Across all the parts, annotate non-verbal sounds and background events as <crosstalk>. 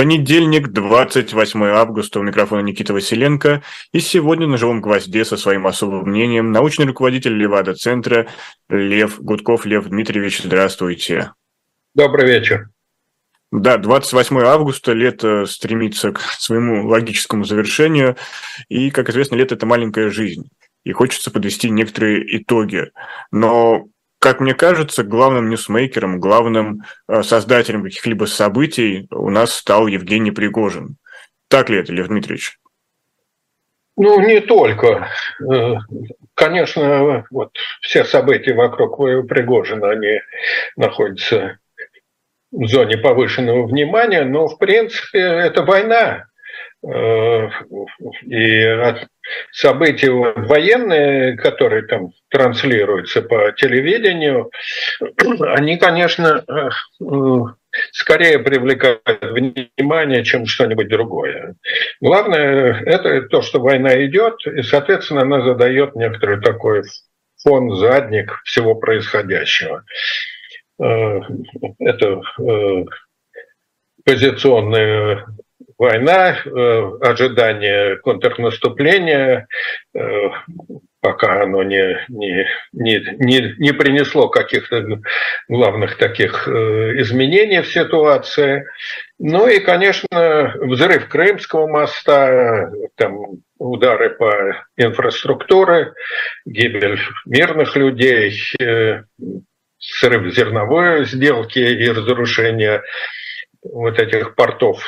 Понедельник, 28 августа, у микрофона Никита Василенко. И сегодня на «Живом гвозде» со своим особым мнением научный руководитель Левада-центра Лев Гудков. Лев Дмитриевич, здравствуйте. Добрый вечер. Да, 28 августа, лето стремится к своему логическому завершению. И, как известно, лето – это маленькая жизнь. И хочется подвести некоторые итоги. Но как мне кажется, главным ньюсмейкером, главным э, создателем каких-либо событий у нас стал Евгений Пригожин. Так ли это, Лев Дмитриевич? Ну, не только. Э, конечно, вот все события вокруг Пригожина, они находятся в зоне повышенного внимания, но, в принципе, это война. Э, и события военные, которые там транслируются по телевидению, <clears throat> они, конечно, э, скорее привлекают внимание, чем что-нибудь другое. Главное – это то, что война идет, и, соответственно, она задает некоторый такой фон, задник всего происходящего. Э, это позиционные война, э, ожидание контрнаступления, э, пока оно не, не, не, не, не принесло каких-то главных таких э, изменений в ситуации. Ну и, конечно, взрыв Крымского моста, там удары по инфраструктуре, гибель мирных людей, срыв зерновой сделки и разрушение вот этих портов,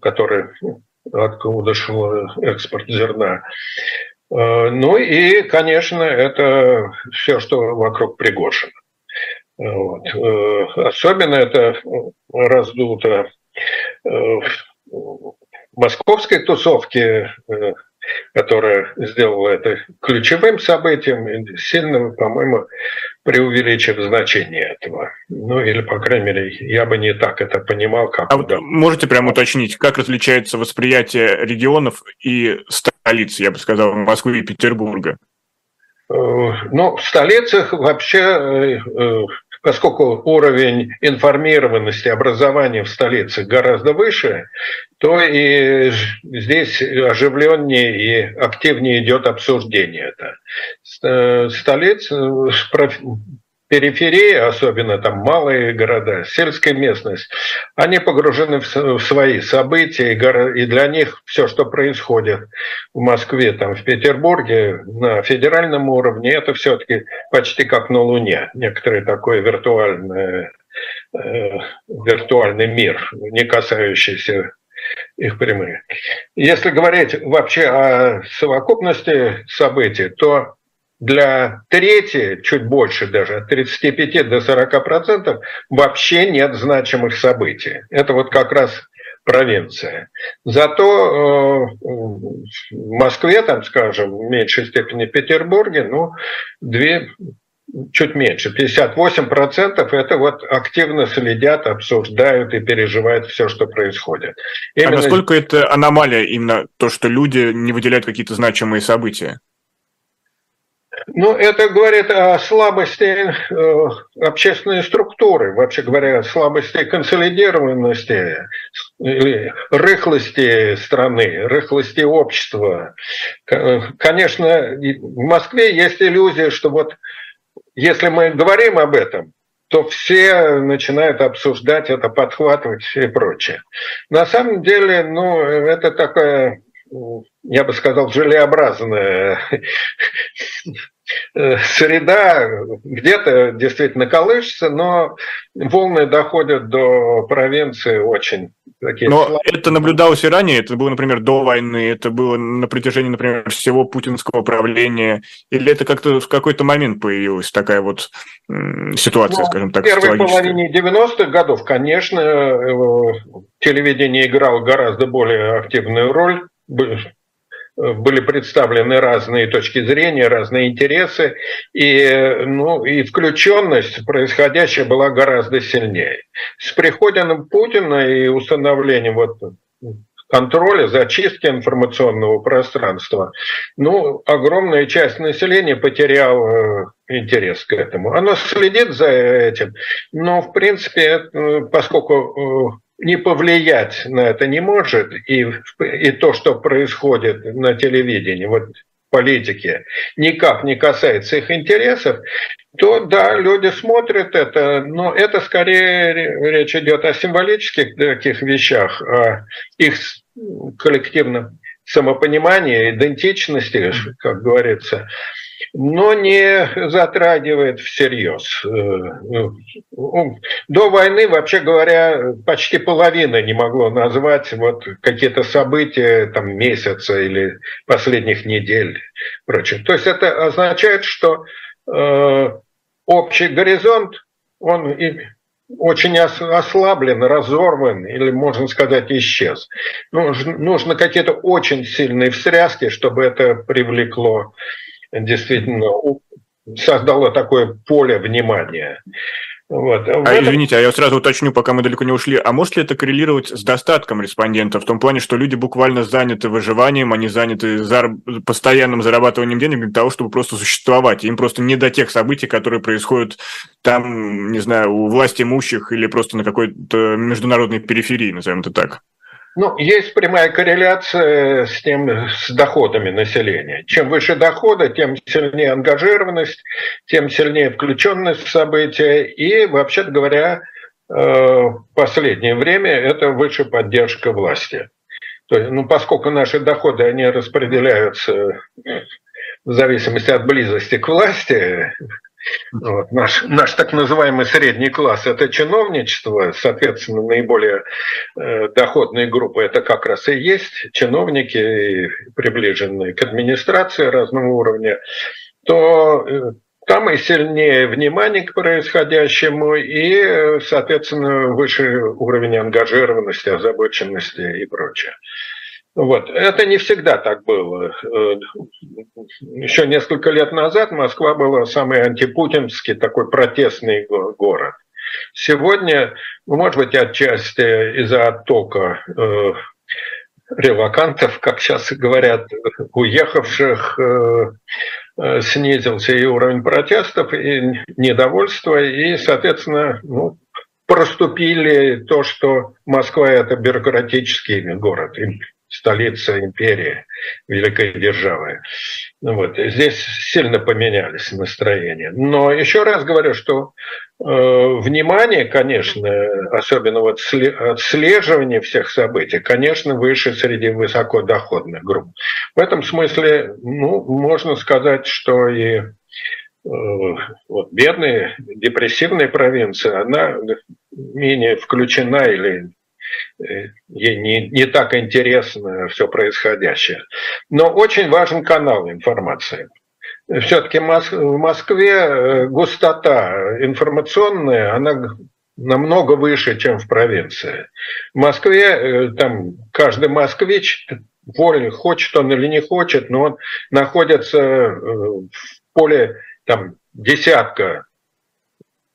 которые откуда шел экспорт зерна. Э, ну и, конечно, это все, что вокруг Пригожина. Вот. Э, особенно это раздуто э, в московской тусовке, которая сделала это ключевым событием, сильно, по-моему, преувеличив значение этого. Ну, или, по крайней мере, я бы не так это понимал, как... А вот можете прямо уточнить, как различается восприятие регионов и столиц, я бы сказал, Москвы и Петербурга? Э, ну, в столицах вообще э, поскольку уровень информированности образования в столице гораздо выше, то и здесь оживленнее и активнее идет обсуждение это. Столица, периферии, особенно там малые города, сельская местность, они погружены в свои события, и для них все, что происходит в Москве, там, в Петербурге, на федеральном уровне, это все-таки почти как на Луне, некоторый такой виртуальный, э, виртуальный мир, не касающийся их прямых. Если говорить вообще о совокупности событий, то для трети, чуть больше даже, от 35 до 40 процентов, вообще нет значимых событий. Это вот как раз провинция. Зато э, в Москве, там, скажем, в меньшей степени Петербурге, ну, две, чуть меньше, 58% это вот активно следят, обсуждают и переживают все, что происходит. А именно... А насколько это аномалия именно то, что люди не выделяют какие-то значимые события? Ну, это говорит о слабости э, общественной структуры, вообще говоря, слабости консолидированности, или рыхлости страны, рыхлости общества. Конечно, в Москве есть иллюзия, что вот если мы говорим об этом, то все начинают обсуждать это, подхватывать и прочее. На самом деле, ну, это такая я бы сказал, желеобразная Э, <laughs> среда где-то действительно колышется, но волны доходят до провинции очень такие. Но слабые. это наблюдалось и ранее, это было, например, до войны, это было на протяжении, например, всего путинского правления, или это как-то в какой-то момент появилась такая вот ситуация, ну, скажем так, В первой половине 90-х годов, конечно, э, телевидение играло гораздо более активную роль, были представлены разные точки зрения, разные интересы, и, ну, и включенность происходящая была гораздо сильнее. С приходом Путина и установлением вот контроля, зачистки информационного пространства, ну, огромная часть населения потеряла э, интерес к этому. Оно следит за этим, но, в принципе, поскольку э, не повлиять на это не может, и, и то, что происходит на телевидении, вот политики, никак не касается их интересов, то да, люди смотрят это, но это скорее речь идет о символических таких вещах, о их коллективном самопонимании, идентичности, как говорится но не затрагивает всерьез. Э, ну, до войны, вообще говоря, почти половина не могло назвать вот какие-то события там, месяца или последних недель. Прочее. То есть это означает, что э, общий горизонт, он очень ослаблен, разорван или, можно сказать, исчез. Нужно какие-то очень сильные встряски, чтобы это привлекло действительно создало такое поле внимания. Вот. А, этом... извините, а я сразу уточню, пока мы далеко не ушли. А может ли это коррелировать с достатком респондентов? В том плане, что люди буквально заняты выживанием, они заняты зар... постоянным зарабатыванием денег для того, чтобы просто существовать. Им просто не до тех событий, которые происходят там, не знаю, у власти имущих или просто на какой-то международной периферии, назовем это так. Ну, есть прямая корреляция с тем, с доходами населения. Чем выше доходы, тем сильнее ангажированность, тем сильнее включенность в события. И, вообще говоря, э, в последнее время это выше поддержка власти. То есть, ну, поскольку наши доходы, они распределяются в зависимости от близости к власти, вот, наш, наш так называемый средний класс – это чиновничество, соответственно, наиболее э, доходные группы – это как раз и есть чиновники, приближенные к администрации разного уровня, то э, там и сильнее внимание к происходящему, и, соответственно, выше уровень ангажированности, озабоченности и прочее. Вот. Это не всегда так было. Э, еще несколько лет назад Москва была самый антипутинский такой протестный город. Сегодня, ну, может быть, отчасти из-за оттока э, релакантов, как сейчас говорят, уехавших, э, снизился и уровень протестов, и недовольства, и, соответственно, ну, проступили то, что Москва – это бюрократический город, столица империи, великой державы. Ну вот. Здесь сильно поменялись настроения. Но еще раз говорю, что э, внимание, конечно, особенно вот отслеживание всех событий, конечно, выше среди высокодоходных групп. В этом смысле, ну, можно сказать, что и э, вот бедная, депрессивная провинция, она менее включена или ей не, не так интересно все происходящее. Но очень важен канал информации. Все-таки в Москве э, густота информационная, она намного выше, чем в провинции. В Москве э, там каждый москвич, воль, хочет он или не хочет, но он находится в поле там, десятка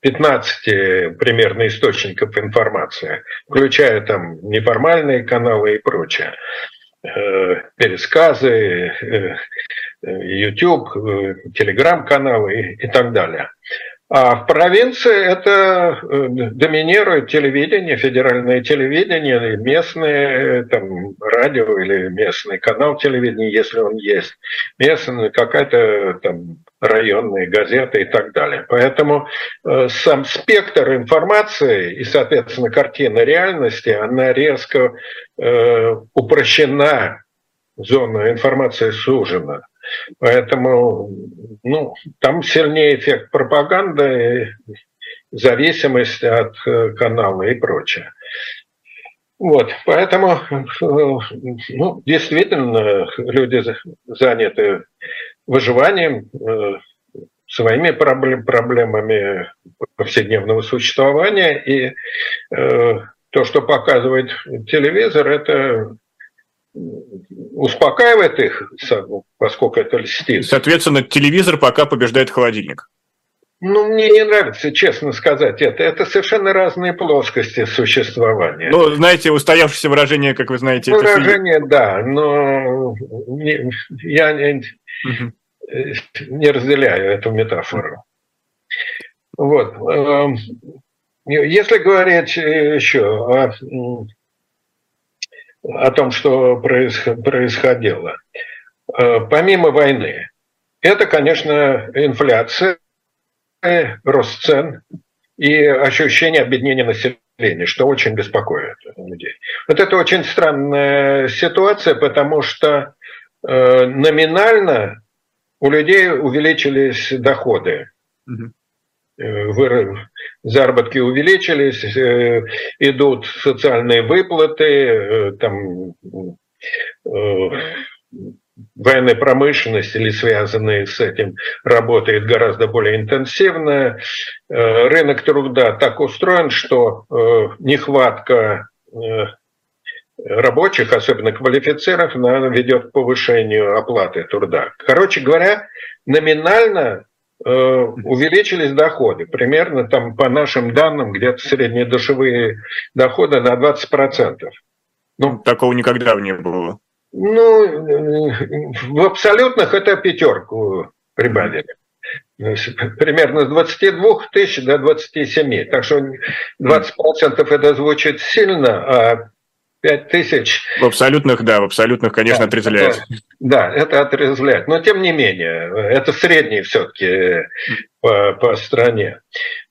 15 примерно источников информации, включая там неформальные каналы и прочее э, пересказы, э, YouTube, э, телеграм-каналы и так далее. А в провинции это доминирует телевидение, федеральное телевидение, местное там, радио или местный канал телевидения, если он есть, местная какая-то там районные газеты и так далее. Поэтому э, сам спектр информации и, соответственно, картина реальности, она резко э, упрощена, зона информации сужена. Поэтому ну, там сильнее эффект пропаганды, зависимость от э, канала и прочее. Вот, поэтому, э, ну, действительно, люди заняты выживанием, э, своими проблемами повседневного существования. И то, что показывает телевизор, это успокаивает их, поскольку это льстит. Соответственно, телевизор пока побеждает холодильник. Ну, мне не нравится, честно сказать, это. Это совершенно разные плоскости существования. Ну, знаете, устоявшееся выражение, как вы знаете. Выражение, это... да, но не, я угу. не разделяю эту метафору. Вот. Эм, Если говорить еще о, о том, что происходило, э, помимо войны, это, конечно, инфляция, рост цен и ощущение объединения населения, что очень беспокоит людей. Вот это очень странная ситуация, потому что э, номинально у людей увеличились доходы. Угу. Заработки увеличились, э, идут социальные выплаты, там военная промышленность или связанные с этим работает гораздо более интенсивно. Рынок труда так устроен, что нехватка рабочих, особенно квалифицированных, ведет к повышению оплаты труда. Короче говоря, номинально э, увеличились доходы. Примерно там по нашим данным где-то средние душевые доходы на 20%. Ну, Такого никогда не было. Ну, в абсолютных это пятерку прибавили. Примерно с 22 тысяч до 27. Так что 20% это звучит сильно, а 5 тысяч. В абсолютных, да, в абсолютных, конечно, да, отрезвляет. Да, это отрезвляет. Но тем не менее, это средний все-таки по, по стране.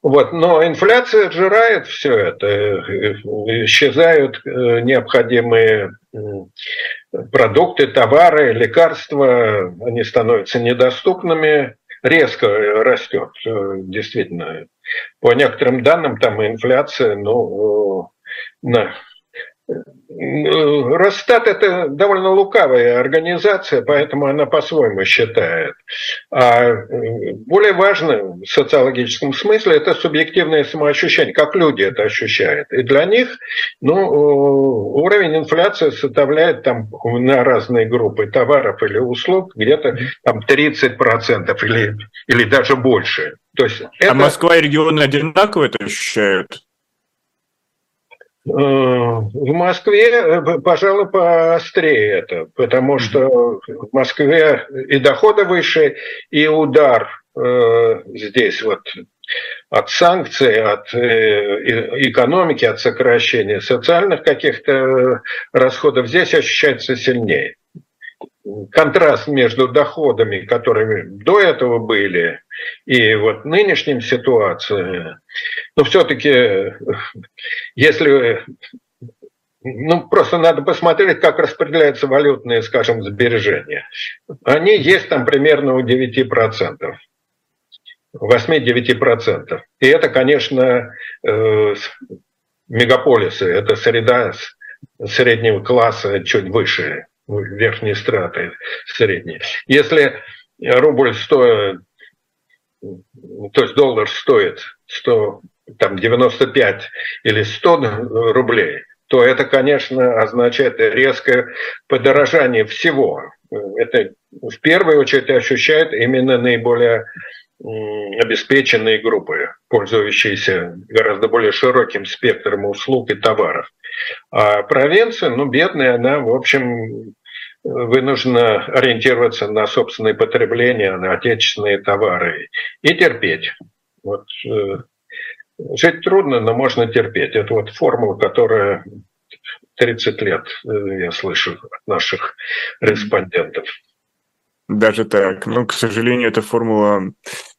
Вот. Но инфляция сжирает все это. Исчезают э, необходимые продукты, товары, лекарства. Они становятся недоступными. Резко растет, э, действительно. По некоторым данным, там инфляция, ну, на Росстат – это довольно лукавая организация, поэтому она по-своему считает. А более важно в социологическом смысле – это субъективное самоощущение, как люди это ощущают. И для них ну, уровень инфляции составляет там, на разные группы товаров или услуг где-то там 30% или, или даже больше. То есть а это... А Москва и регионы одинаково это ощущают? Э, в Москве, э, пожалуй, поострее это, потому что в Москве и доходы выше, и удар э, здесь вот от санкций, от экономики, от сокращения социальных каких-то расходов здесь ощущается сильнее контраст между доходами, которые до этого были, и вот нынешним ситуацией, но все-таки, если ну, просто надо посмотреть, как распределяются валютные, скажем, сбережения. Они есть там примерно у 9%. 8-9%. И это, конечно, э, мегаполисы, это среда среднего класса чуть выше верхние страты, средние. Если рубль стоит, то есть доллар стоит 100, там 95 или 100 рублей, то это, конечно, означает резкое подорожание всего. Это в первую очередь ощущают именно наиболее обеспеченные группы, пользующиеся гораздо более широким спектром услуг и товаров. А провинция, ну, бедная, она, в общем, вынуждена ориентироваться на собственное потребление, на отечественные товары и терпеть. Вот, э, жить трудно, но можно терпеть. Это вот формула, которая 30 лет э, я слышу от наших респондентов. Даже так. Ну, к сожалению, эта формула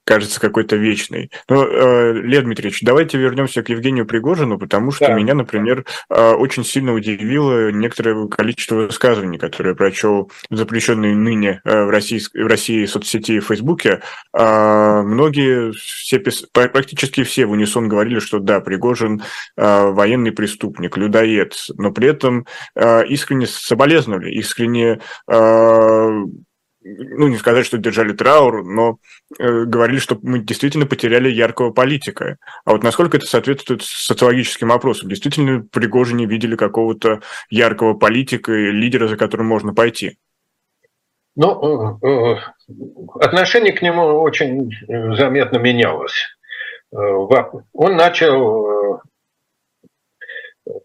кажется какой-то вечной. Но, э, Лев Дмитриевич, давайте вернемся к Евгению Пригожину, потому что да. меня, например, э, очень сильно удивило некоторое количество высказываний, которые прочел в запрещенной ныне э, в, России, в России соцсети и Фейсбуке. Э, многие, все, практически все в унисон говорили, что да, Пригожин э, военный преступник, людоед, но при этом э, искренне соболезновали, искренне э, ну, не сказать, что держали траур, но э, говорили, что мы действительно потеряли яркого политика. А вот насколько это соответствует социологическим опросам? Действительно, Пригожине видели какого-то яркого политика и лидера, за которым можно пойти? Ну, э, э, отношение к нему очень заметно менялось. Э, он начал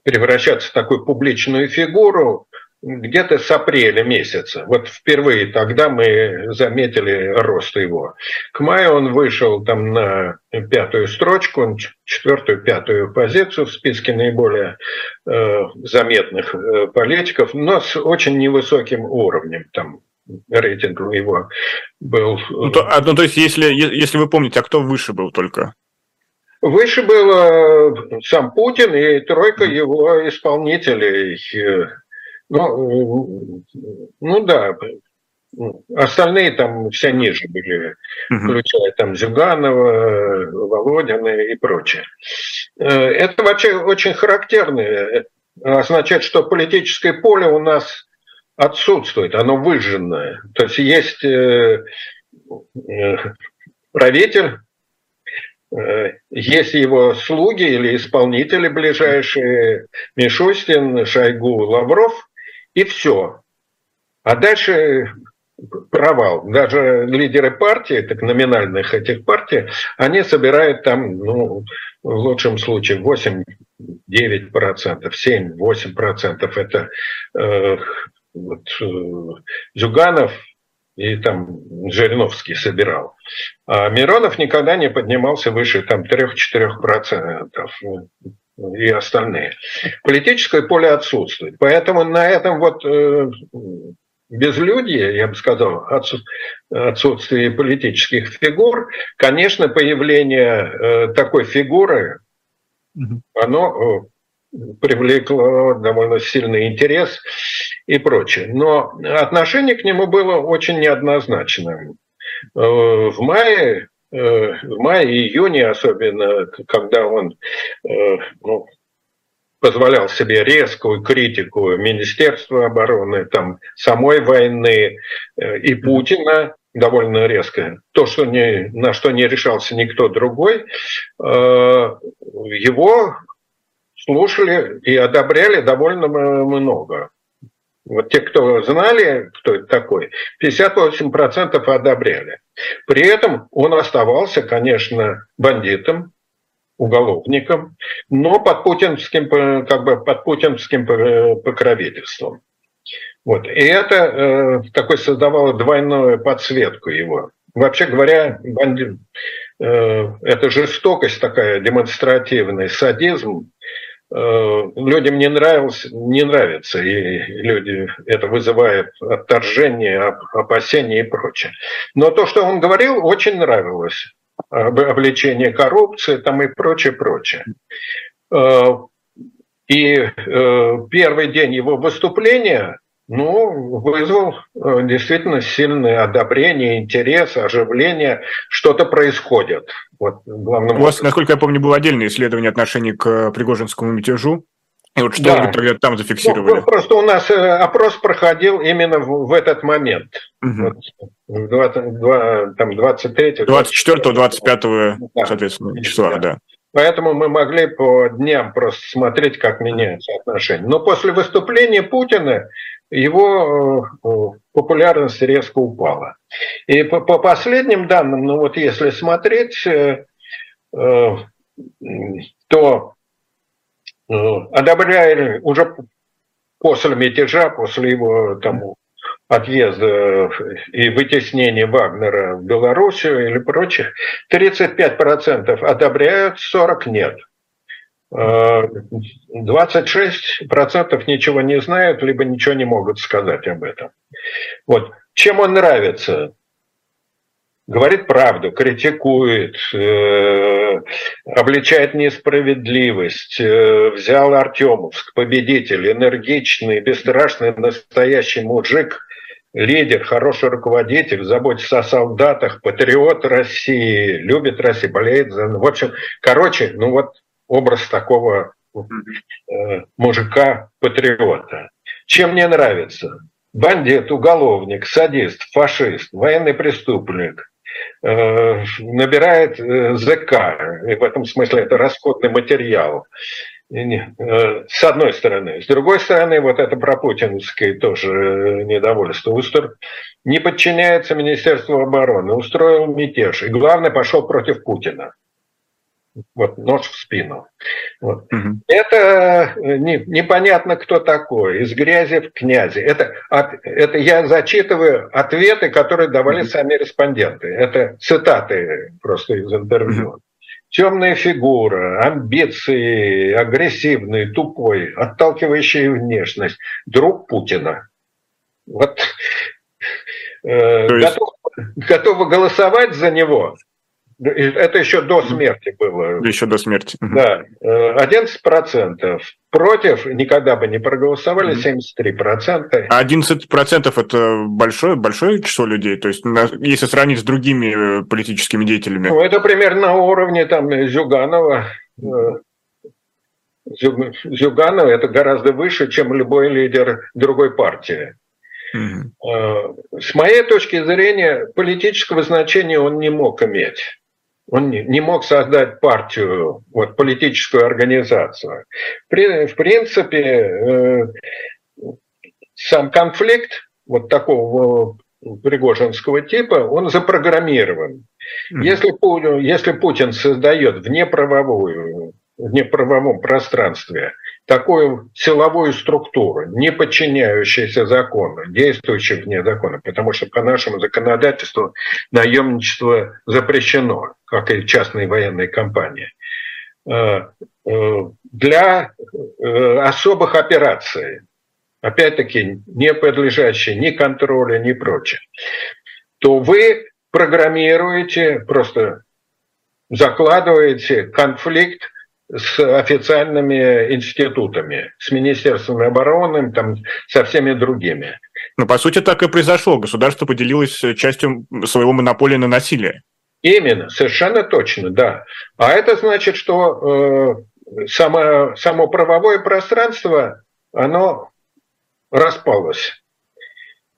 превращаться в такую публичную фигуру, где-то с апреля месяца. Вот впервые тогда мы заметили рост его. К маю он вышел там на пятую строчку, четвертую, пятую позицию в списке наиболее э, заметных э, политиков, но с очень невысоким уровнем. Там рейтинг его был... Ну, то, а, ну, то есть, если, если вы помните, а кто выше был только? Выше был э, сам Путин и тройка его исполнителей э, ну, ну да, остальные там все ниже были, включая там Зюганова, Володина и прочее. Э, это вообще очень характерно. Э, означает, что политическое поле у нас отсутствует, оно выжженное. То есть есть э, правитель, есть его слуги или исполнители ближайшие, Мишустин, Шойгу, Лавров – и все. А дальше провал. Даже лидеры партии, так номинальных этих партий, они собирают там, ну, в лучшем случае 8-9%, 7-8% это э, вот, э, Зюганов и там Жириновский собирал. А Миронов никогда не поднимался выше там 3-4% и остальные. Политическое поле отсутствует. Поэтому на этом вот э, безлюдье, я бы сказал, отсутствие политических фигур, конечно, появление э, такой фигуры, оно э, привлекло довольно сильный интерес и прочее. Но отношение к нему было очень неоднозначным. В мае в мае-июне особенно, когда он э, ну, позволял себе резкую критику Министерства обороны, там, самой войны э, и Путина, довольно резко. То, что не, на что не решался никто другой, его слушали и одобряли довольно много. Вот те, кто знали, кто это такой, 58% одобряли. При этом он оставался, конечно, бандитом, уголовником, но под путинским, как бы под путинским покровительством. Вот. И это э, такой создавало двойную подсветку его. Вообще говоря, бандит, э, это жестокость такая, демонстративный садизм, Э, людям не нравился, не нравится, и люди это вызывает отторжение, опасения и прочее. Но то, что он говорил, очень нравилось. Обличение коррупции там и прочее, прочее. Э, и э, первый день его выступления ну, вызвал э, действительно сильное одобрение, интерес, оживление, что-то происходит. Вот, главным У вас, насколько я помню, было отдельное исследование отношений к Пригожинскому мятежу. И вот что да. вы тогда там зафиксировали? Ну, просто у нас э, опрос проходил именно в, в этот момент. Угу. Вот, 20, там 23 24 25 да. соответственно, числа, да. да. Поэтому мы могли по дням просто смотреть, как меняются отношения. Но после выступления Путина его э, популярность резко упала. И по, по последним данным, ну вот если смотреть, э, э, то одобряли уже после мятежа, после его там, отъезда и вытеснения Вагнера в Белоруссию или прочее, 35% одобряют, 40% нет. 26% ничего не знают, либо ничего не могут сказать об этом. Вот. Чем он нравится? Говорит правду, критикует, э, обличает несправедливость, э, взял Артемовск, победитель, энергичный, бесстрашный, настоящий мужик, лидер, хороший руководитель, заботится о солдатах, патриот России, любит Россию, болеет за... В общем, короче, ну вот образ такого э, мужика-патриота. Чем мне нравится? Бандит, уголовник, садист, фашист, военный преступник, э, набирает э, ЗК, и в этом смысле это расходный материал, э, с одной стороны. С другой стороны, вот это пропутинское тоже э, недовольство. Устр... Не подчиняется Министерству обороны, устроил мятеж. И главное, пошел против Путина. Вот нож в спину. Вот. Угу. Это э, не, непонятно, кто такой, из грязи в князи. Это, это я зачитываю ответы, которые давали угу. сами респонденты. Это цитаты просто из интервью. Угу. Темная фигура, амбиции, агрессивный, тупой, отталкивающая внешность. Друг Путина. Вот э, есть... готов, готовы голосовать за него это еще до смерти было. Еще до смерти. Да. 11% э, против никогда бы не проголосовали, 73%. А 11% это большое, большое число людей? То есть, если сравнить с другими э, политическими деятелями? Ну, это примерно на уровне там Зюганова. Э, Зюганова это гораздо выше, чем любой лидер другой партии. Угу. С моей точки зрения, политического значения он не мог иметь. Он не мог создать партию, вот, политическую организацию. В принципе, э, сам конфликт вот такого пригожинского типа, он запрограммирован. Если, если Путин создает внеправовую, в неправовом пространстве такую силовую структуру, не подчиняющуюся закону, действующую вне закона, потому что по нашему законодательству наемничество запрещено, как и частные военные компании, э, э, для э, особых операций, опять-таки не подлежащие ни контролю, ни прочее, то вы программируете, просто закладываете конфликт с официальными институтами, с Министерством обороны, там, со всеми другими. Ну, по сути, так и произошло. Государство поделилось частью своего монополии на насилие. Именно, совершенно точно, да. А это значит, что э, само, само правовое пространство, оно распалось.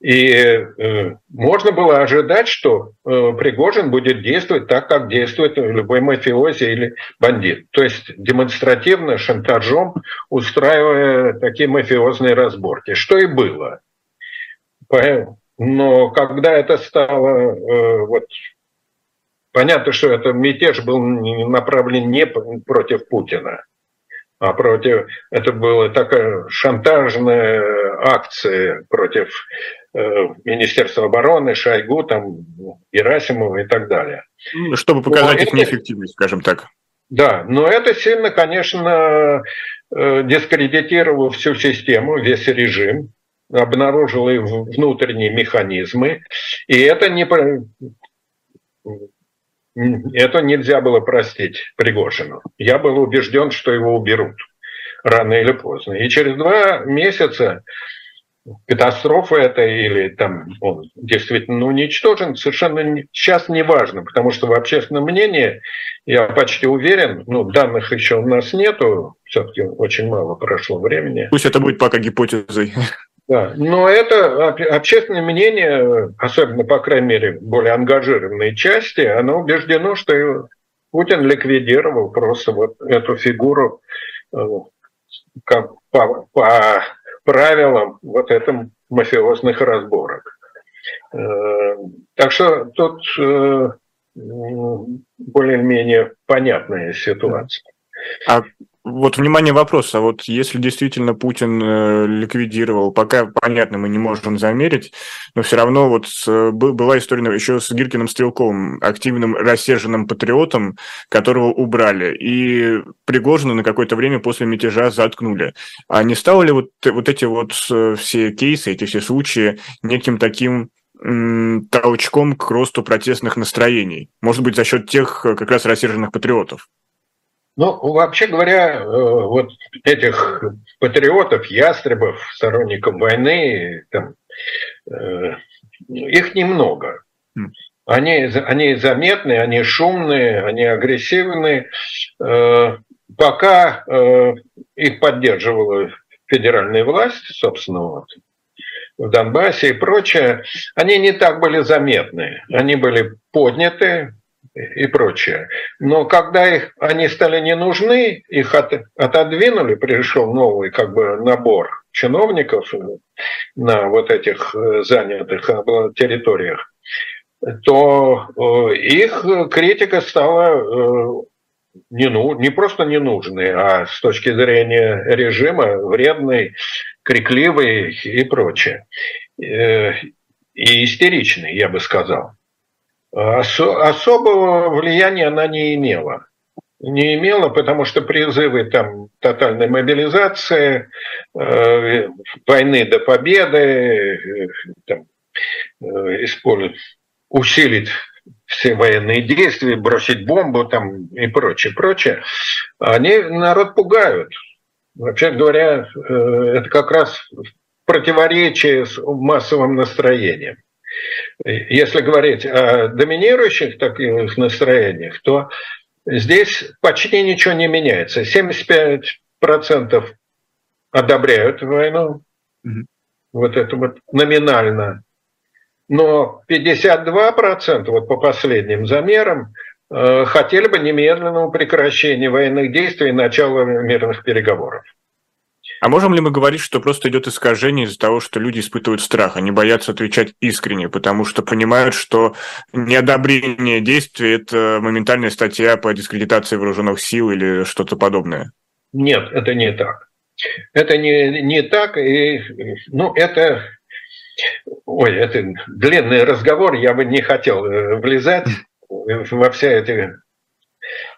И э, можно было ожидать, что э, Пригожин будет действовать так, как действует любой мафиози или бандит. То есть демонстративно, шантажом, устраивая такие мафиозные разборки, что и было. Но когда это стало... Э, вот, понятно, что это мятеж был направлен не против Путина, а против... Это была такая шантажная акция против Э, Министерства обороны, Шойгу, там, Герасимова и так далее. Ну, чтобы показать но их это, неэффективность, скажем так. Да, но это сильно, конечно, э, дискредитировало всю систему, весь режим, обнаружило и внутренние механизмы, и это не это нельзя было простить Пригожину. Я был убежден, что его уберут рано или поздно. И через два месяца катастрофа это или там он действительно уничтожен, совершенно сейчас не важно, потому что в общественном мнении, я почти уверен, ну, данных еще у нас нету, все-таки очень мало прошло времени. Пусть это будет пока гипотезой. Да, но это общественное мнение, особенно, по крайней мере, более ангажированной части, оно убеждено, что Путин ликвидировал просто вот эту фигуру э, как по, по правилам вот этом мафиозных разборок. Э, так что тут э, более-менее понятная ситуация. А вот, внимание, вопрос. А вот если действительно Путин э, ликвидировал, пока, понятно, мы не можем замерить, но все равно вот с, была история еще с Гиркиным Стрелковым, активным рассерженным патриотом, которого убрали. И Пригожина на какое-то время после мятежа заткнули. А не стало ли вот, вот эти вот э, все кейсы, эти все случаи неким таким толчком к росту протестных настроений? Может быть, за счет тех э, как раз рассерженных патриотов? Ну, вообще говоря, э, вот этих патриотов, ястребов, сторонников войны, там, э, их немного. Они, они заметны, они шумные, они агрессивные. Э, пока их поддерживала федеральная власть, собственно, вот, в Донбассе и прочее, они не так были заметны. Они были подняты, и прочее. Но когда их, они стали не нужны, их от, отодвинули, пришел новый как бы набор чиновников на вот этих э, занятых э, территориях, то э, их критика стала не, ну, не просто ненужный, а с точки зрения режима вредный, крикливый и прочее. И истеричный, я бы сказал. Осо- особого влияния она не имела. Не имела, потому что призывы там тотальной мобилизации, э, войны до победы, э, там, э, использовать, усилить все военные действия, бросить бомбу там и прочее, прочее, они народ пугают. Вообще говоря, э, это как раз противоречие с массовым настроением. Если говорить о доминирующих таких настроениях, то здесь почти ничего не меняется. 75% одобряют войну, mm-hmm. вот это вот номинально но 52%, вот по последним замерам, э, хотели бы немедленного прекращения военных действий и начала мирных переговоров. А можем ли мы говорить, что просто идет искажение из-за того, что люди испытывают страх, они боятся отвечать искренне, потому что понимают, что неодобрение действий – это моментальная статья по дискредитации вооруженных сил или что-то подобное? Нет, это не так. Это не, не так, и ну, это Ой, это длинный разговор, я бы не хотел э, влезать во все эти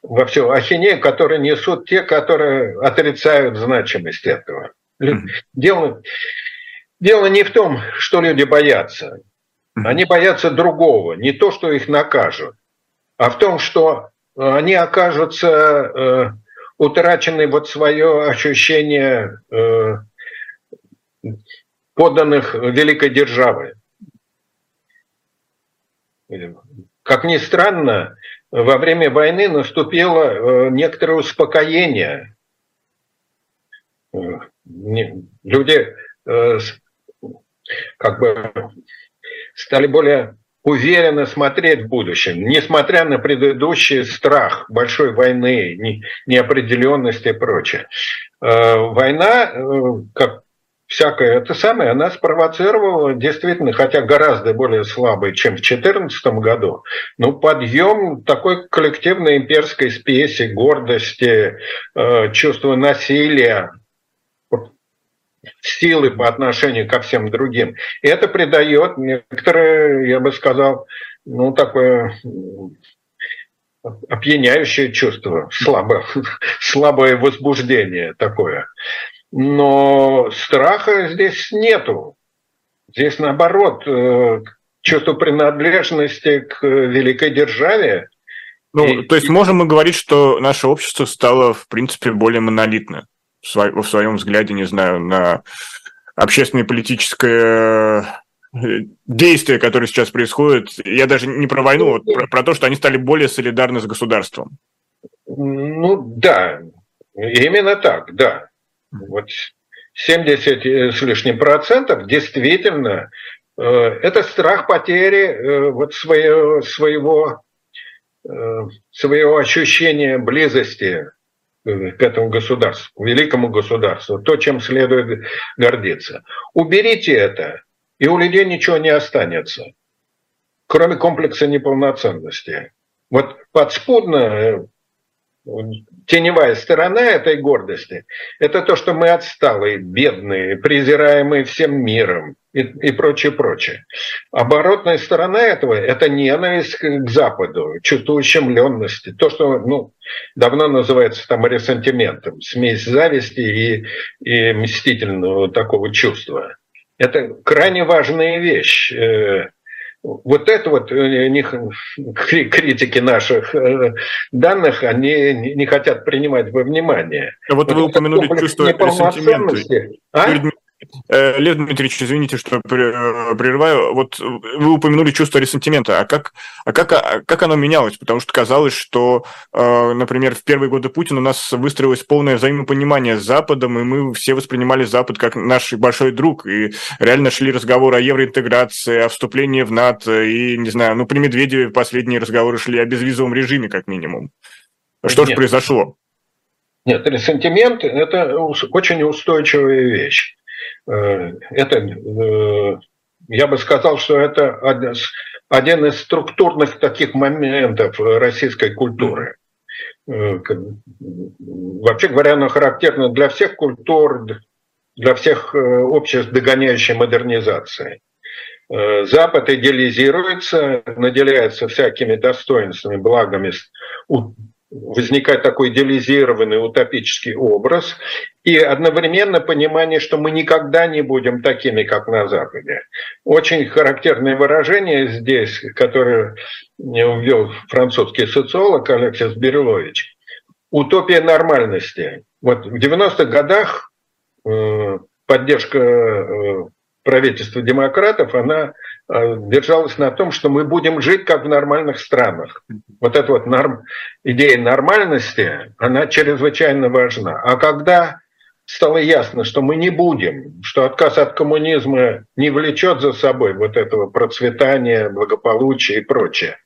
во всю ахинею, которую несут те, которые отрицают значимость этого. Дело, дело не в том, что люди боятся. Они боятся другого, не то, что их накажут, а в том, что они окажутся э, утрачены вот свое ощущение э, подданных великой державы. Как ни странно, во время войны наступило э, некоторое успокоение. Э, люди э, как бы стали более уверенно смотреть в будущем, несмотря на предыдущий страх большой войны, неопределенности и прочее. Война, как всякое это самое, она спровоцировала действительно, хотя гораздо более слабый, чем в 2014 году, ну, подъем такой коллективной имперской спеси, гордости, э, чувства насилия, силы по отношению ко всем другим. И это придает некоторое, я бы сказал, ну, такое опьяняющее чувство, слабое, <laughs> слабое возбуждение такое. Но страха здесь нету. Здесь наоборот, э, чувство принадлежности к великой державе. Ну, и, то есть можем мы говорить, что наше общество стало, в принципе, более монолитно в, в своем взгляде, не знаю, на общественное политическое э, действие, которое сейчас происходит. Я даже не про войну, вот про, про то, что они стали более солидарны с государством. Ну да, именно так, да. Вот 70 с лишним процентов действительно э, это страх потери э, вот своего, своего, э, своего ощущения близости к этому государству, великому государству, то, чем следует гордиться. Уберите это, и у людей ничего не останется, кроме комплекса неполноценности. Вот подспудно теневая сторона этой гордости – это то, что мы отсталые, бедные, презираемые всем миром и, и прочее, прочее. Оборотная сторона этого – это ненависть к Западу, чувство ущемленности, то, что ну, давно называется там ресентиментом, смесь зависти и, и мстительного такого чувства. Это крайне важная вещь э, вот это вот э, них, критики наших э, данных, они не хотят принимать во внимание. А вот, вот вы упомянули чувство ресентимента. А? Э, Лев Дмитриевич, извините, что э, прерываю. Вот вы упомянули чувство ресентимента. А как, а как, а как оно менялось? Потому что казалось, что, э, например, в первые годы Путина у нас выстроилось полное взаимопонимание с Западом, и мы все воспринимали Запад как наш большой друг. И реально шли разговоры о евроинтеграции, о вступлении в НАТО. И, не знаю, ну, при Медведеве последние разговоры шли о безвизовом режиме, как минимум. Что же произошло? Нет, ресентимент – это очень устойчивая вещь. Э, это, э, я бы сказал, что это один из структурных таких моментов российской культуры. вообще говоря, оно характерно для всех культур, для всех обществ, догоняющей модернизации. Запад идеализируется, наделяется всякими достоинствами, благами, возникает такой идеализированный утопический образ и одновременно понимание, что мы никогда не будем такими, как на Западе. Очень характерное выражение здесь, которое ввел французский социолог Алексис Берлович. Утопия нормальности. Вот в 90-х годах э, поддержка э, правительства демократов, она держалась на том, что мы будем жить как в нормальных странах. Вот эта вот норм, идея нормальности, она чрезвычайно важна. А когда стало ясно, что мы не будем, что отказ от коммунизма не влечет за собой вот этого процветания, благополучия и прочее,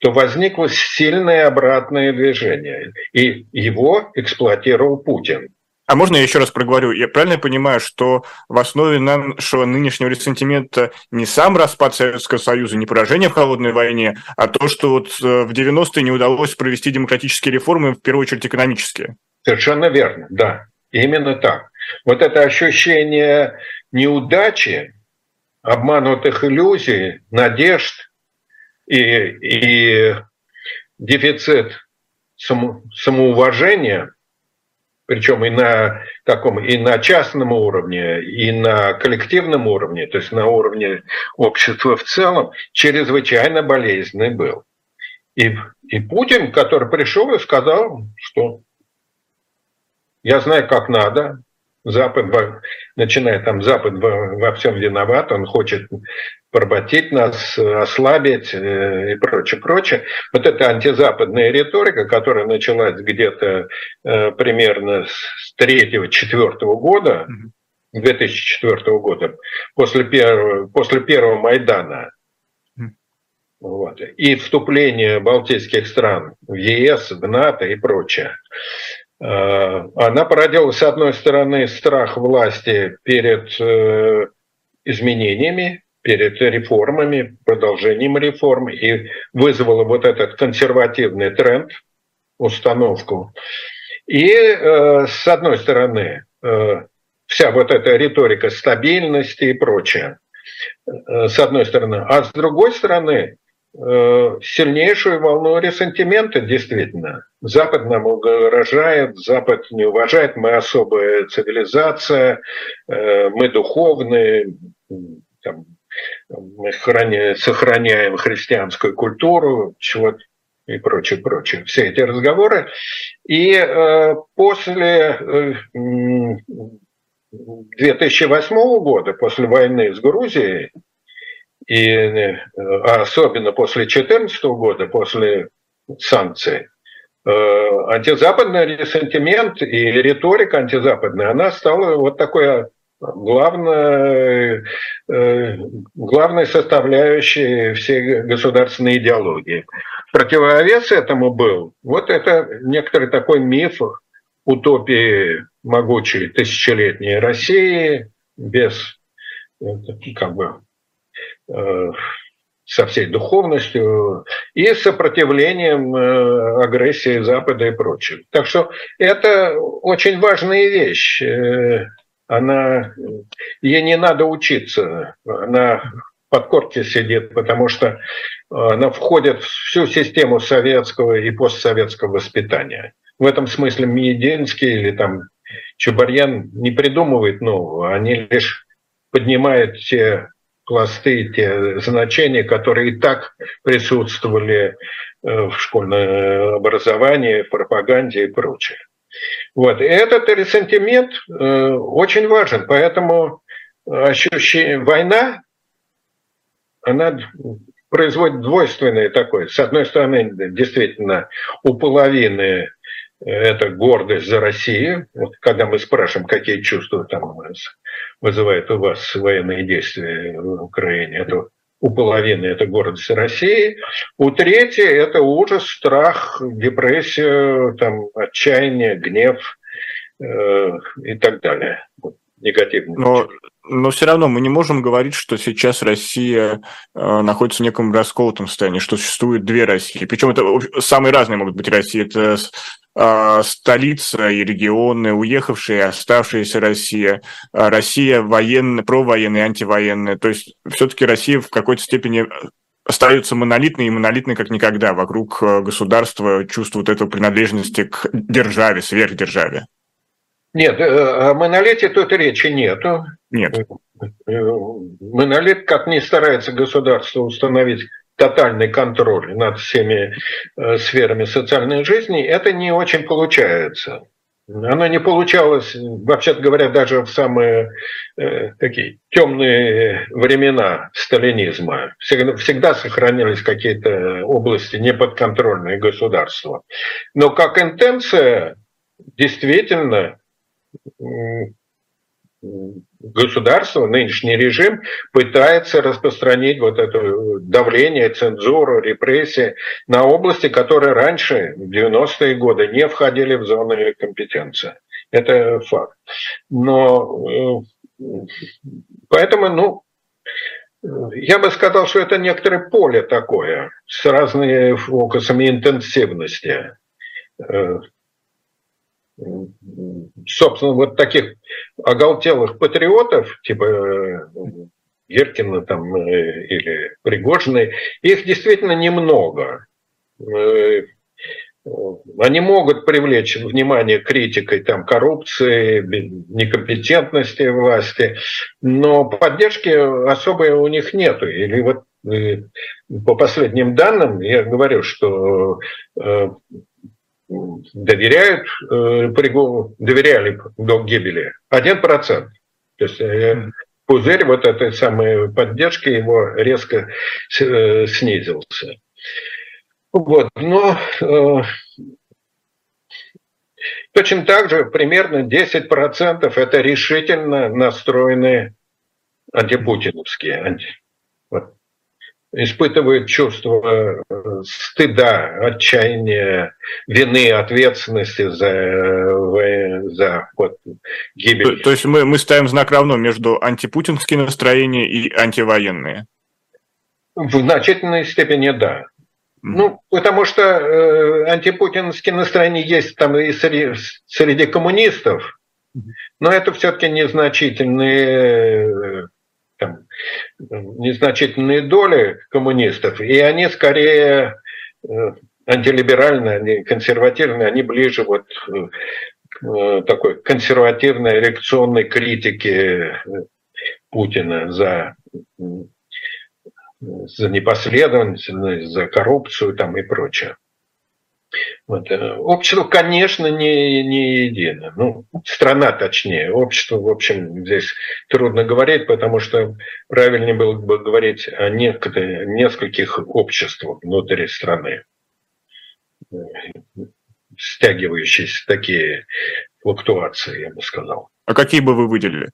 то возникло сильное обратное движение. И его эксплуатировал Путин. А можно я еще раз проговорю? Я правильно понимаю, что в основе нашего нынешнего ресентимента не сам распад Советского Союза, не поражение в холодной войне, а то, что вот э, в 90-е не удалось провести демократические реформы, в первую очередь экономические? Совершенно верно, да. Именно так. Вот это ощущение неудачи, обманутых иллюзий, надежд и, и дефицит само, самоуважения – причем и на таком, и на частном уровне, и на коллективном уровне, то есть на уровне общества в целом, чрезвычайно болезненный был. И, и Путин, который пришел и сказал, что я знаю, как надо, Запад, начиная там Запад во, всем виноват, он хочет поработить нас, ослабить э, и прочее, прочее. Вот эта антизападная риторика, которая началась где-то э, примерно с третьего-четвертого года, 2004 года, после первого, после первого Майдана, вот, и вступление балтийских стран в ЕС, в НАТО и прочее, она породила, с одной стороны, страх власти перед изменениями, перед реформами, продолжением реформ, и вызвало вот этот консервативный тренд, установку. И э, с одной стороны, э, вся вот эта риторика стабильности и прочее, э, с одной стороны, а с другой стороны, э, сильнейшую волну ресентимента действительно. Запад нам угрожает, Запад не уважает, мы особая цивилизация, э, мы духовные, там, мы сохраняем христианскую культуру, чего и прочее, прочее. Все эти разговоры. И э, после э, 2008 года, после войны с Грузией, и э, особенно после 2014 года, после санкций, антизападный ресентимент и риторика антизападная, она стала вот такой главной, э, главной составляющей всей государственной идеологии. Противовес этому был вот это некоторый такой миф утопии могучей тысячелетней России без как бы э, со всей духовностью и сопротивлением э, агрессии Запада и прочего. Так что это очень важная вещь она, ей не надо учиться, она под корте сидит, потому что она входит в всю систему советского и постсоветского воспитания. В этом смысле Мединский или там Чубарьян не придумывает нового, они лишь поднимают те пласты, те значения, которые и так присутствовали э, в школьном образовании, в пропаганде и прочее. Вот. И этот ресентимент э, очень важен, поэтому ощущение война, она производит двойственное такое. С одной стороны, действительно, у половины это гордость за Россию. Вот когда мы спрашиваем, какие чувства там вызывают у вас военные действия в Украине, это у половины это гордость России, у третьей это ужас, страх, депрессия, там, отчаяние, гнев э, и так далее. Негативный. Но, Но все равно мы не можем говорить, что сейчас Россия э, находится в неком расколотом состоянии, что существует две России. Причем это самые разные могут быть России. Это э, столица и регионы, уехавшие, оставшаяся Россия, э, Россия военная, провоенная, антивоенная. То есть все-таки Россия в какой-то степени остается монолитной и монолитной как никогда. Вокруг э, государства чувствуют эту принадлежности к державе, сверхдержаве. Нет, э, о монолите тут речи нету. Нет. Монолит, как ни старается государство установить тотальный контроль над всеми э, сферами социальной жизни, это не очень получается. Оно не получалось, вообще говоря, даже в самые э, такие темные времена сталинизма. Всегда, всегда сохранились какие-то области неподконтрольные государства. Но как интенция, действительно, государство, нынешний режим пытается распространить вот это давление, цензуру, репрессии на области, которые раньше, в 90-е годы, не входили в зону компетенции. Это факт. Но э, поэтому, ну, я бы сказал, что это некоторое поле такое, с разными фокусами интенсивности. Э, собственно, вот таких оголтелых патриотов, типа э, Геркина там э, или Пригожиной, их действительно немного. Э, они могут привлечь внимание критикой там, коррупции, некомпетентности власти, но поддержки особой у них нету. Или вот по последним данным я говорю, что доверяют э, Пригожину, доверяли до гибели. Один процент. То есть э, пузырь вот этой самой поддержки его резко э, снизился. Вот, но э, точно так же примерно 10% это решительно настроенные антипутиновские, анти, испытывают чувство э, стыда, отчаяния, вины, ответственности за, за вот, гибель. То, то есть мы, мы ставим знак равно между антипутинские настроения и антивоенные? В значительной степени да. Ну, потому что э, антипутинские настроения есть там и среди, среди коммунистов, но это все-таки незначительные там, незначительные доли коммунистов, и они скорее э, антилиберальные, они консервативные, они ближе вот к э, такой консервативной реакционной критике Путина за, за непоследовательность, за коррупцию там и прочее. Вот. Э, общество, конечно, не, не едино. Ну, страна точнее. Общество, в общем, здесь трудно говорить, потому что правильнее было бы говорить о нескольких обществах внутри страны, стягивающиеся такие флуктуации, я бы сказал. А какие бы вы выделили?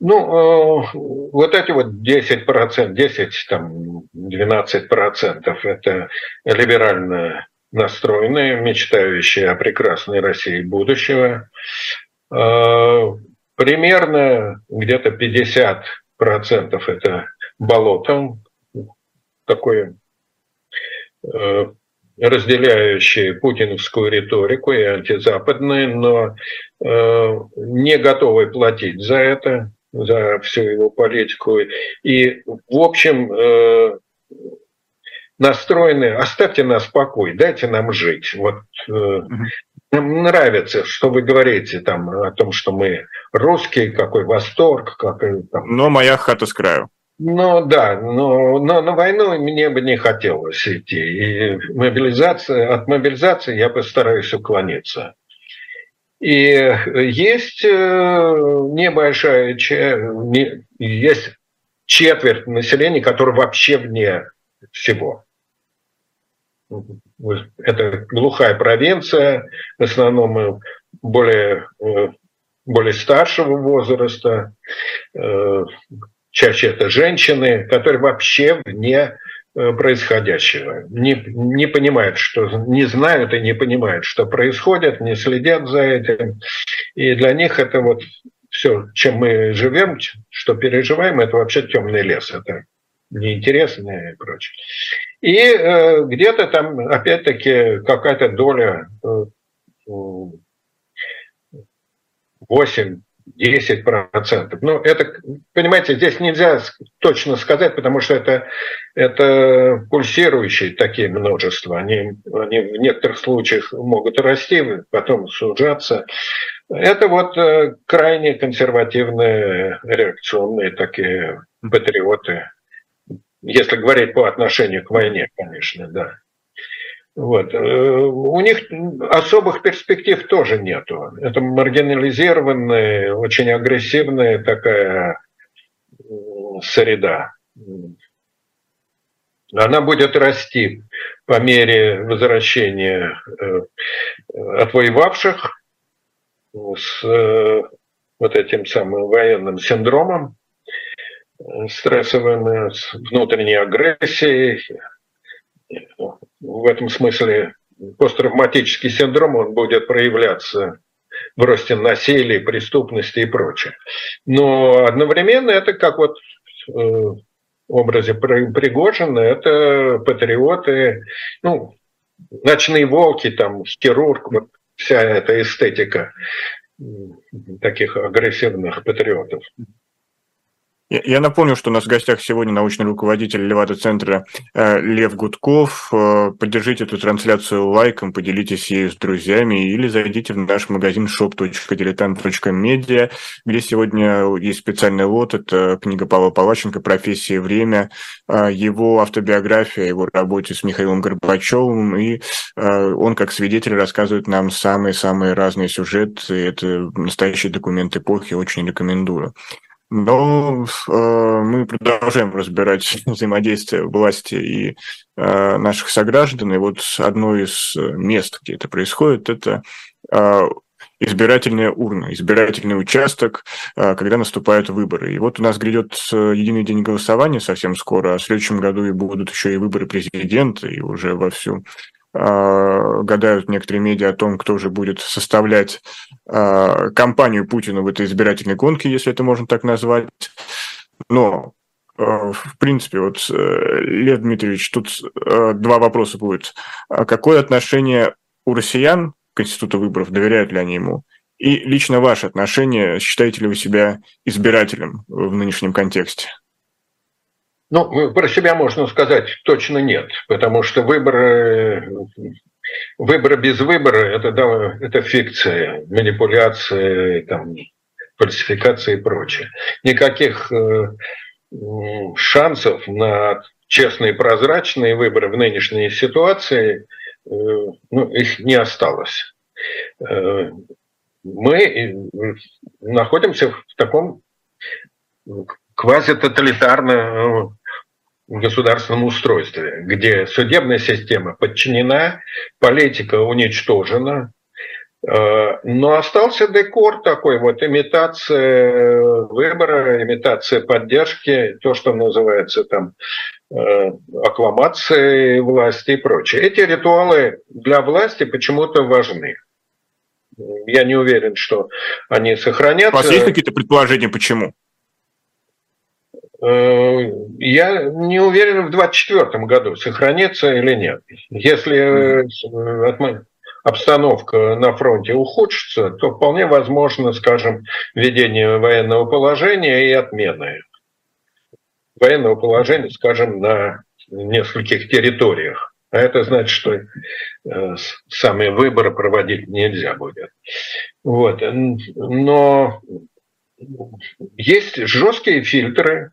Ну, э, вот эти вот 10%, 10, там, 12% это либеральная настроенные, мечтающие о прекрасной России будущего. А, примерно где-то 50% это болото, такое э, разделяющие путиновскую риторику и антизападные, но э, не готовы платить за это, за всю его политику. И, в общем, э, настроены, оставьте нас в покое, дайте нам жить. Вот э, нам нравится, что вы говорите там о том, что мы русские, какой восторг, как там. Но моя хата с краю. Ну да, но, но на войну мне бы не хотелось идти. И мобилизация, от мобилизации я постараюсь уклониться. И есть э, небольшая, есть четверть населения, которое вообще вне всего это глухая провинция, в основном э, более, э, более старшего возраста, э, чаще это женщины, которые вообще вне происходящего, не, не понимают, что не знают и не понимают, что происходит, не следят за этим. И для них это вот все, чем мы живем, что переживаем, это вообще темный лес. Это неинтересно и прочее. И э, где-то там, опять-таки, какая-то доля э, 8 10%. Ну, это, понимаете, здесь нельзя точно сказать, потому что это, это пульсирующие такие множества. Они, они в некоторых случаях могут расти, потом сужаться. Это вот э, крайне консервативные, реакционные такие патриоты. Если говорить по отношению к войне, конечно, да. Вот. Э, у них особых перспектив тоже нету. Это маргинализированная, очень агрессивная такая среда. Она будет расти по мере возвращения э, отвоевавших с э, вот этим самым военным синдромом, стрессовым, с внутренней агрессией, в этом смысле посттравматический синдром, он будет проявляться в росте насилия, преступности и прочее. Но одновременно это как вот в э, образе Пригожина, это патриоты, ну, ночные волки, там, хирург, вот вся эта эстетика таких агрессивных патриотов. Я напомню, что у нас в гостях сегодня научный руководитель Левада-центра э, Лев Гудков. Э, поддержите эту трансляцию лайком, поделитесь ею с друзьями или зайдите в наш магазин shop.diletant.media, где сегодня есть специальный лот. Это книга Павла Палаченко «Профессия и время», э, его автобиография, его работе с Михаилом Горбачевым, и он как свидетель рассказывает нам самые-самые разные сюжеты. Это настоящий документ эпохи, очень рекомендую. Но э, мы продолжаем разбирать <laughs> взаимодействие власти и э, наших сограждан. И вот одно из мест, где это происходит, это э, избирательная урна, избирательный участок, э, когда наступают выборы. И вот у нас грядет э, единый день голосования совсем скоро, а в следующем году и будут еще и выборы президента, и уже вовсю а, гадают некоторые медиа о том, кто же будет составлять э, кампанию Путина в этой избирательной гонке, если это можно так назвать. Но, э, в принципе, вот, э, Лев Дмитриевич, тут э, два вопроса будет. А какое отношение у россиян к институту выборов, доверяют ли они ему? И лично ваше отношение, считаете ли вы себя избирателем в нынешнем контексте? Ну, про себя можно сказать точно нет, потому что выборы, выборы без выбора это, да, это фикция, манипуляция, там, фальсификация и прочее. Никаких э, шансов на честные прозрачные выборы в нынешней ситуации э, ну, их не осталось. Э, мы находимся в таком квазитоталитарном государственном устройстве, где судебная система подчинена, политика уничтожена, э, но остался декор такой, вот имитация выбора, имитация поддержки, то, что называется там э, аккламацией власти и прочее. Эти ритуалы для власти почему-то важны. Я не уверен, что они сохранятся. У вас есть какие-то предположения, почему? Э, я не уверен в 2024 году, сохранится или нет. Если э, обстановка на фронте ухудшится, то вполне возможно, скажем, введение военного положения и отмены военного положения, скажем, на нескольких территориях. А это значит, что э, самые выборы проводить нельзя будет. Вот. Но есть жесткие фильтры,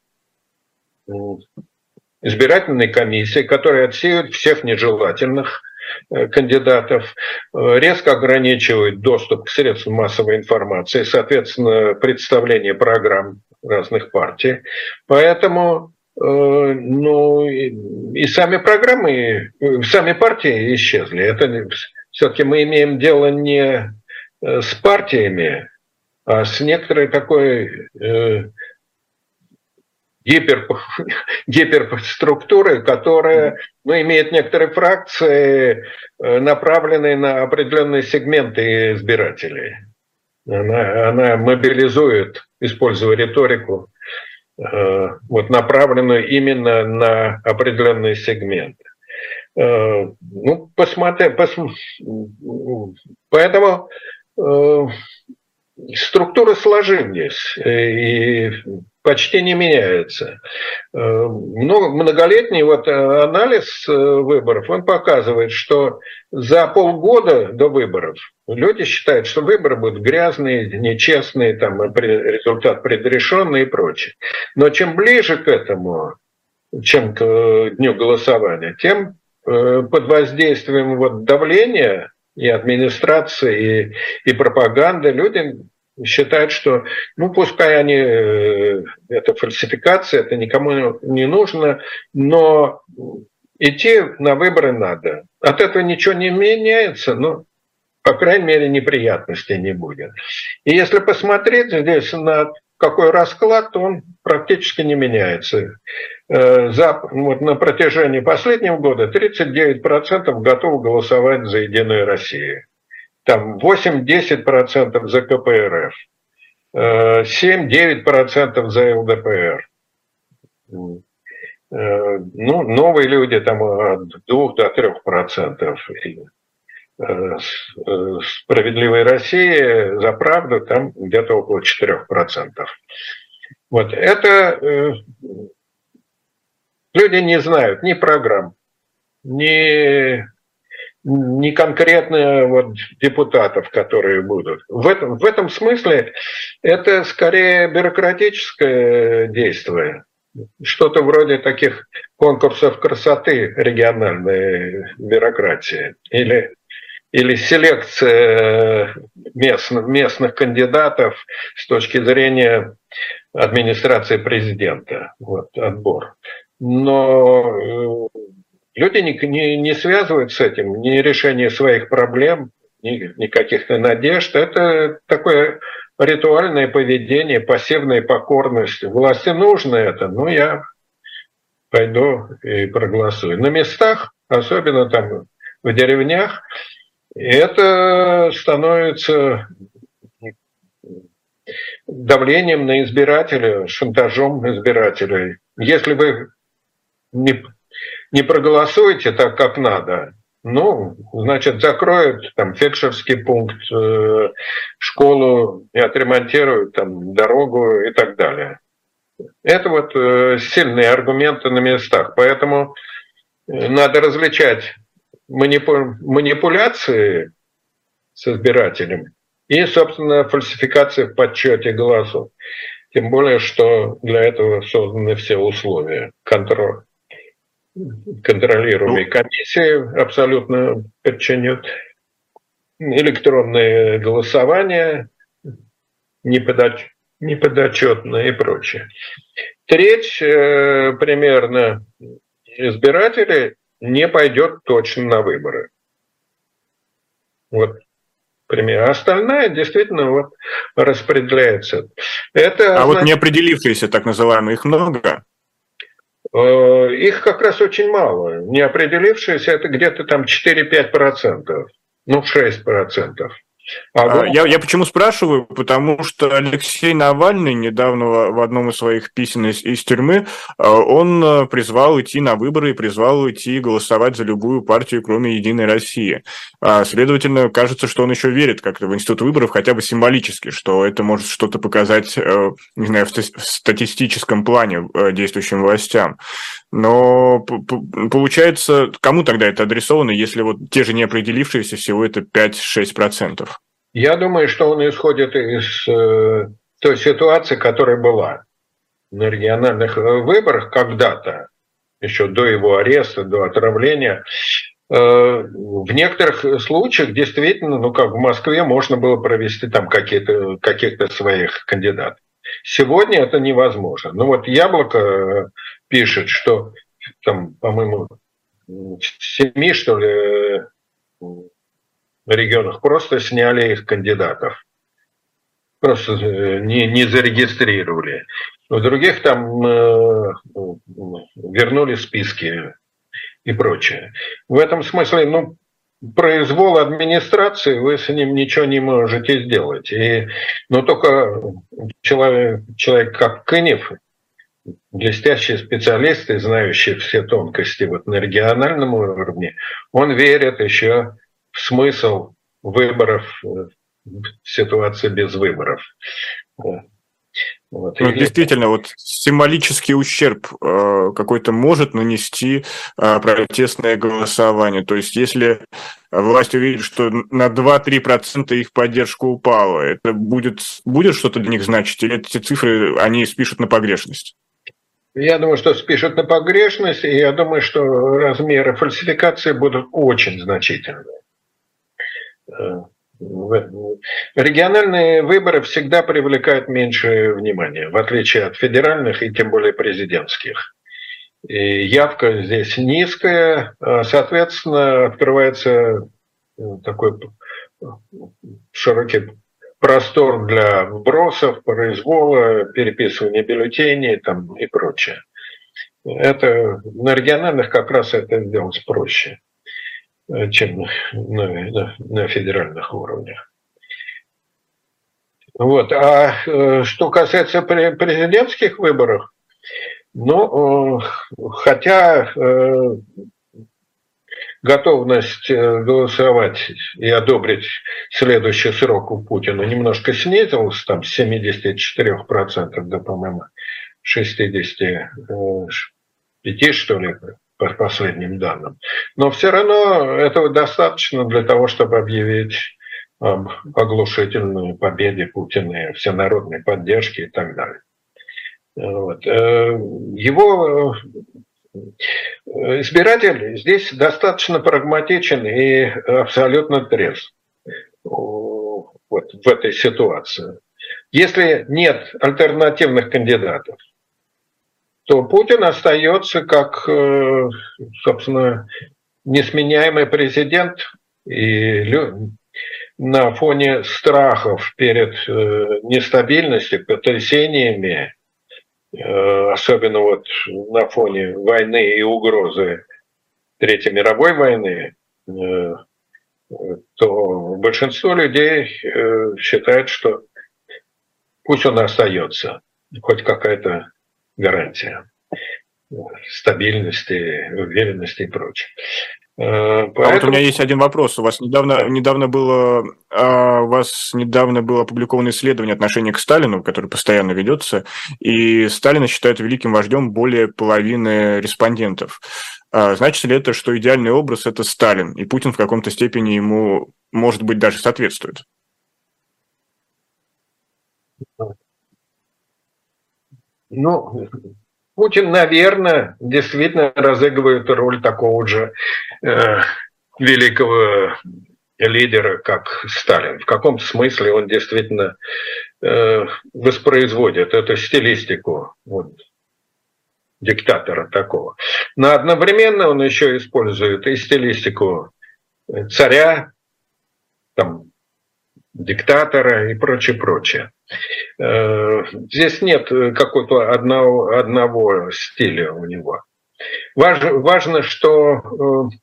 избирательной комиссии, которая отсеивает всех нежелательных э, кандидатов, э, резко ограничивает доступ к средствам массовой информации, соответственно, представление программ разных партий. Поэтому э, ну, и сами программы, сами партии исчезли. Это все-таки мы имеем дело не с партиями, а с некоторой такой гипер, <laughs> гиперструктуры, которая ну, имеет некоторые фракции, э, направленные на определенные сегменты избирателей. Она, она мобилизует, используя риторику, э, вот направленную именно на определенные сегменты. Э, ну, посмотри, пос... поэтому э, структуры сложились и почти не меняются. Многолетний вот анализ выборов, он показывает, что за полгода до выборов люди считают, что выборы будут грязные, нечестные, там результат предрешенный и прочее. Но чем ближе к этому, чем к дню голосования, тем Э, под воздействием вот давления и администрации, и, и пропаганды люди считают, что ну пускай они, э, это фальсификация, это никому не нужно, но идти на выборы надо. От этого ничего не меняется, но, по крайней мере, неприятностей не будет. И если посмотреть здесь на какой расклад, он практически не меняется. Э, за, вот на протяжении последнего года 39% готовы голосовать за «Единую Россию». Там 8-10% за КПРФ, 7-9% э, за ЛДПР. Э, ну, новые люди там от 2 до 3 процентов. Справедливая Россия за правду там где-то около 4 процентов. Вот это Люди не знают ни программ, ни, ни конкретно вот депутатов, которые будут. В этом, в этом смысле это скорее бюрократическое действие. Что-то вроде таких конкурсов красоты региональной бюрократии. Или или селекция местных, местных кандидатов с точки зрения администрации президента, вот, отбор но э, люди не, не, не связывают с этим ни решение своих проблем, ни, ни каких-то надежд. Это такое ритуальное поведение, пассивная покорность. Власти нужно это, ну я пойду и проголосую. На местах, особенно там в деревнях, это становится давлением на избирателя, шантажом избирателей. Если вы не, не проголосуете так, как надо, ну, значит, закроют там фельдшерский пункт, э, школу и отремонтируют там дорогу и так далее. Это вот э, сильные аргументы на местах. Поэтому э, надо различать манипу... манипуляции с избирателем и, собственно, фальсификации в подсчете голосов. Тем более, что для этого созданы все условия. Контроль, контролируемой ну, комиссии абсолютно подчинят. Электронное голосование, неподоч... неподотчетное и прочее. Треть э, примерно избирателей не пойдет точно на выборы. Вот пример. А остальная действительно вот распределяется. Это, а значит... вот не определившиеся, так называемые, их много? Э, их как раз очень мало. Не определившиеся это где-то там 4-5%, ну 6%. А, а я, я почему спрашиваю? Потому что Алексей Навальный недавно в одном из своих писем из, из тюрьмы, э, он э, призвал идти на выборы и призвал идти голосовать за любую партию, кроме «Единой России». А, следовательно, кажется, что он еще верит как-то в институт выборов хотя бы символически, что это может что-то показать, э, не знаю, в статистическом плане действующим властям. Но получается, кому тогда это адресовано, если вот те же неопределившиеся всего это 5-6%? Я думаю, что он исходит из э, той ситуации, которая была на региональных э, выборах когда-то, еще до его ареста, до отравления. Э, в некоторых случаях действительно, ну как в Москве, можно было провести там какие-то, каких-то своих кандидатов. Сегодня это невозможно. Ну вот Яблоко пишет, что там, по-моему, семи, что ли, регионах просто сняли их кандидатов. Просто э, не, не зарегистрировали. В других там э, вернули списки и прочее. В этом смысле, ну, произвол администрации, вы с ним ничего не можете сделать. И, но только человек, человек как Кынев, блестящий специалист и знающий все тонкости вот на региональном уровне, он верит еще в смысл выборов в ситуации без выборов. Вот. Ну, действительно, вот символический ущерб э, какой-то может нанести э, протестное голосование. То есть, если власть увидит, что на 2-3% их поддержка упала, это будет, будет что-то для них значить? Или эти цифры, они спишут на погрешность? Я думаю, что спишут на погрешность, и я думаю, что размеры фальсификации будут очень значительные. Э, Региональные выборы всегда привлекают меньше внимания, в отличие от федеральных и тем более президентских. И явка здесь низкая, а, соответственно, открывается э, такой широкий простор для вбросов, произвола, переписывания бюллетеней там, и прочее. Это на региональных как раз это сделать проще. Э, чем на, на, на федеральных уровнях. Вот. А э, что касается президентских выборов, ну, э, хотя готовность голосовать и одобрить следующий срок у Путина немножко снизилась, там с 74% до, по-моему, 65, что ли, по последним данным. Но все равно этого достаточно для того, чтобы объявить об оглушительной победе Путина, всенародной поддержке и так далее. Вот. Э, его э, избиратель здесь достаточно прагматичен и абсолютно трезв вот в этой ситуации. Если нет альтернативных кандидатов, то Путин остается как, э, собственно, несменяемый президент. И на фоне страхов перед э, нестабильностью, потрясениями, особенно вот на фоне войны и угрозы Третьей мировой войны, то большинство людей считает, что пусть он остается, хоть какая-то гарантия стабильности, уверенности и прочее. Поэтому... А вот у меня есть один вопрос. У вас недавно, недавно было, а, у вас недавно было опубликовано исследование отношения к Сталину, которое постоянно ведется, и Сталина считают великим вождем более половины респондентов. А, значит ли это, что идеальный образ – это Сталин, и Путин в каком-то степени ему, может быть, даже соответствует? Ну, Путин, наверное, действительно разыгрывает роль такого же э, великого лидера, как Сталин. В каком смысле он действительно э, воспроизводит эту стилистику вот, диктатора такого. Но одновременно он еще использует и стилистику царя, там, диктатора и прочее, прочее. Э, здесь нет какого-то одного, одного стиля у него. Важно, важно что э,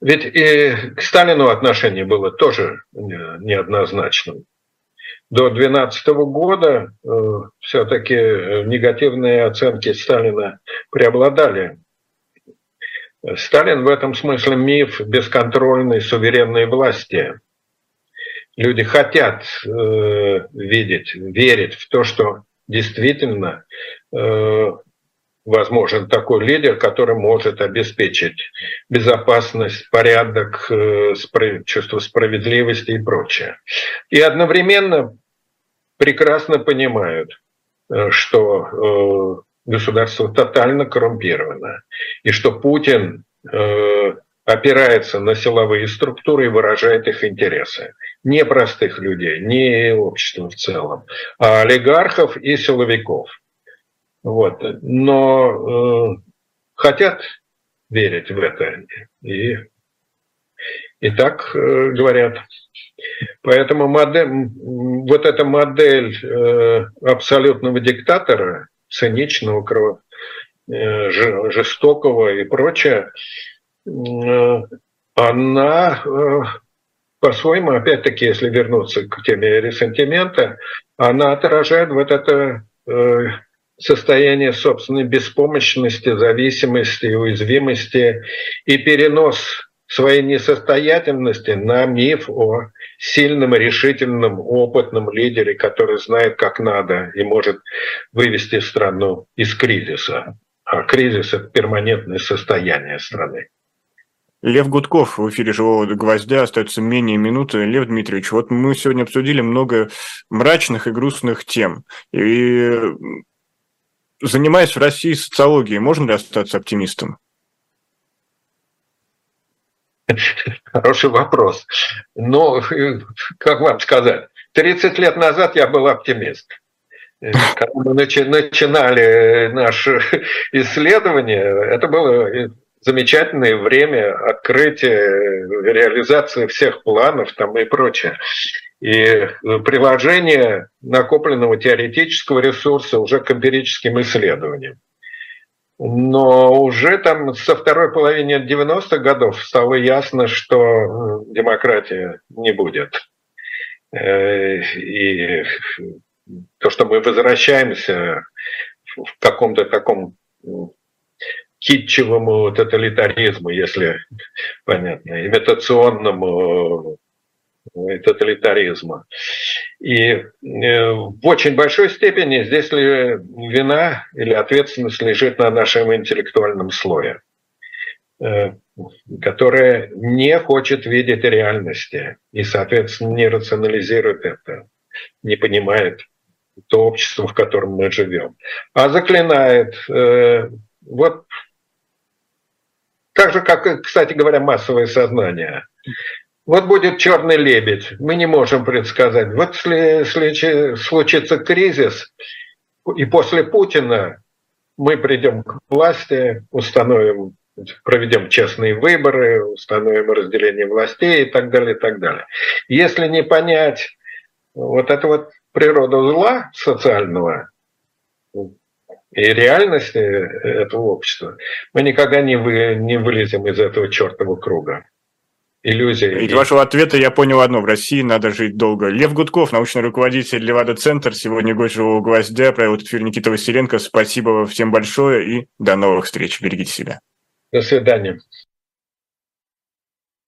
ведь и к Сталину отношение было тоже неоднозначным. До 2012 года э, все-таки негативные оценки Сталина преобладали. Сталин в этом смысле миф бесконтрольной суверенной власти – люди хотят э, видеть, верить в то, что действительно э, возможен такой лидер, который может обеспечить безопасность, порядок, э, чувство справедливости и прочее. И одновременно прекрасно понимают, э, что э, государство тотально коррумпировано, и что Путин э, опирается на силовые структуры и выражает их интересы. Не простых людей, не общества в целом, а олигархов и силовиков. Вот. Но э, хотят верить в это. И, и так э, говорят. Поэтому модель, вот эта модель э, абсолютного диктатора, циничного, э, жестокого и прочее, она э, по-своему, опять-таки, если вернуться к теме ресентимента, она отражает вот это э, состояние собственной беспомощности, зависимости, уязвимости и перенос своей несостоятельности на миф о сильном, решительном, опытном лидере, который знает, как надо и может вывести страну из кризиса. А кризис – это перманентное состояние страны. Лев Гудков в эфире «Живого гвоздя». Остается менее минуты. Лев Дмитриевич, вот мы сегодня обсудили много мрачных и грустных тем. И занимаясь в России социологией, можно ли остаться оптимистом? Хороший вопрос. Но, как вам сказать, 30 лет назад я был оптимист. Когда мы начинали наше <laughs> исследование, это было замечательное время открытия, реализации всех планов там и прочее. И приложение накопленного теоретического ресурса уже к эмпирическим исследованиям. Но уже там со второй половины 90-х годов стало ясно, что демократия не будет. Э, и то, что мы возвращаемся в каком-то таком китчевому тоталитаризму, если понятно, имитационному э, тоталитаризма. И э, в очень большой степени здесь ли вина или ответственность лежит на нашем интеллектуальном слое, э, которое не хочет видеть реальности и, соответственно, не рационализирует это, не понимает то общество, в котором мы живем, а заклинает. Вот так же, как, кстати говоря, массовое сознание. Вот будет черный лебедь, мы не можем предсказать. Вот если случится кризис, и после Путина мы придем к власти, установим, проведем честные выборы, установим разделение властей и так далее, и так далее. Если не понять вот эту вот природу зла социального, и реальности этого общества, мы никогда не, вы, не вылезем из этого чертового круга. Иллюзия. Из вашего ответа я понял одно. В России надо жить долго. Лев Гудков, научный руководитель Левада-центр, сегодня гость «Живого гвоздя», провел эфир Никита Василенко. Спасибо всем большое и до новых встреч. Берегите себя. До свидания.